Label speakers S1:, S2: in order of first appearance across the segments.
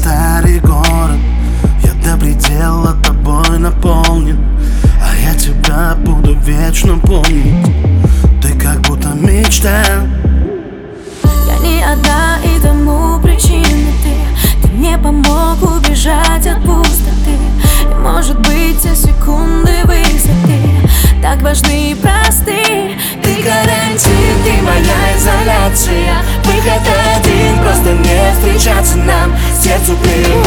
S1: старый город. Я до предела тобой наполнен А я тебя буду вечно помнить. Ты как будто мечта. Я не одна и тому причина ты. Ты мне помог убежать от пустоты. И может быть те секунды высоты. Так важны и просты. Ты
S2: гарантия, ты моя изоляция. Выход disappear.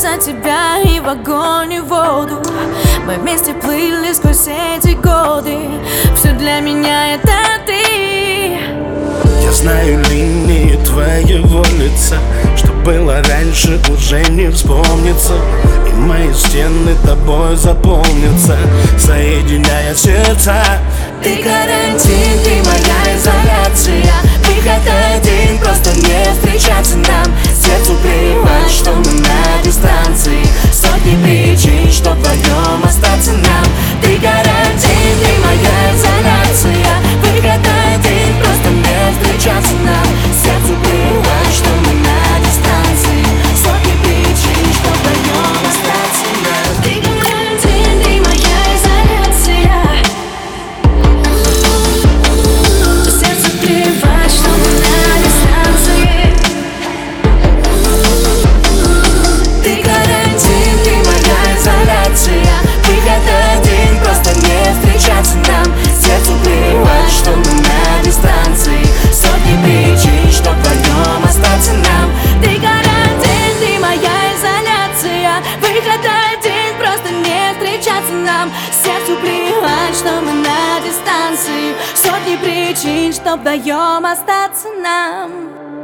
S2: за тебя и в огонь, и в воду. Мы вместе плыли сквозь эти годы. Все для меня это ты.
S3: Я знаю линии твоего лица Что было раньше уже не вспомнится. И мои стены тобой заполнятся Соединяя сердца.
S1: Ты гарантия, ты моя изоляция. Выход причин,
S2: чтоб даем остаться нам.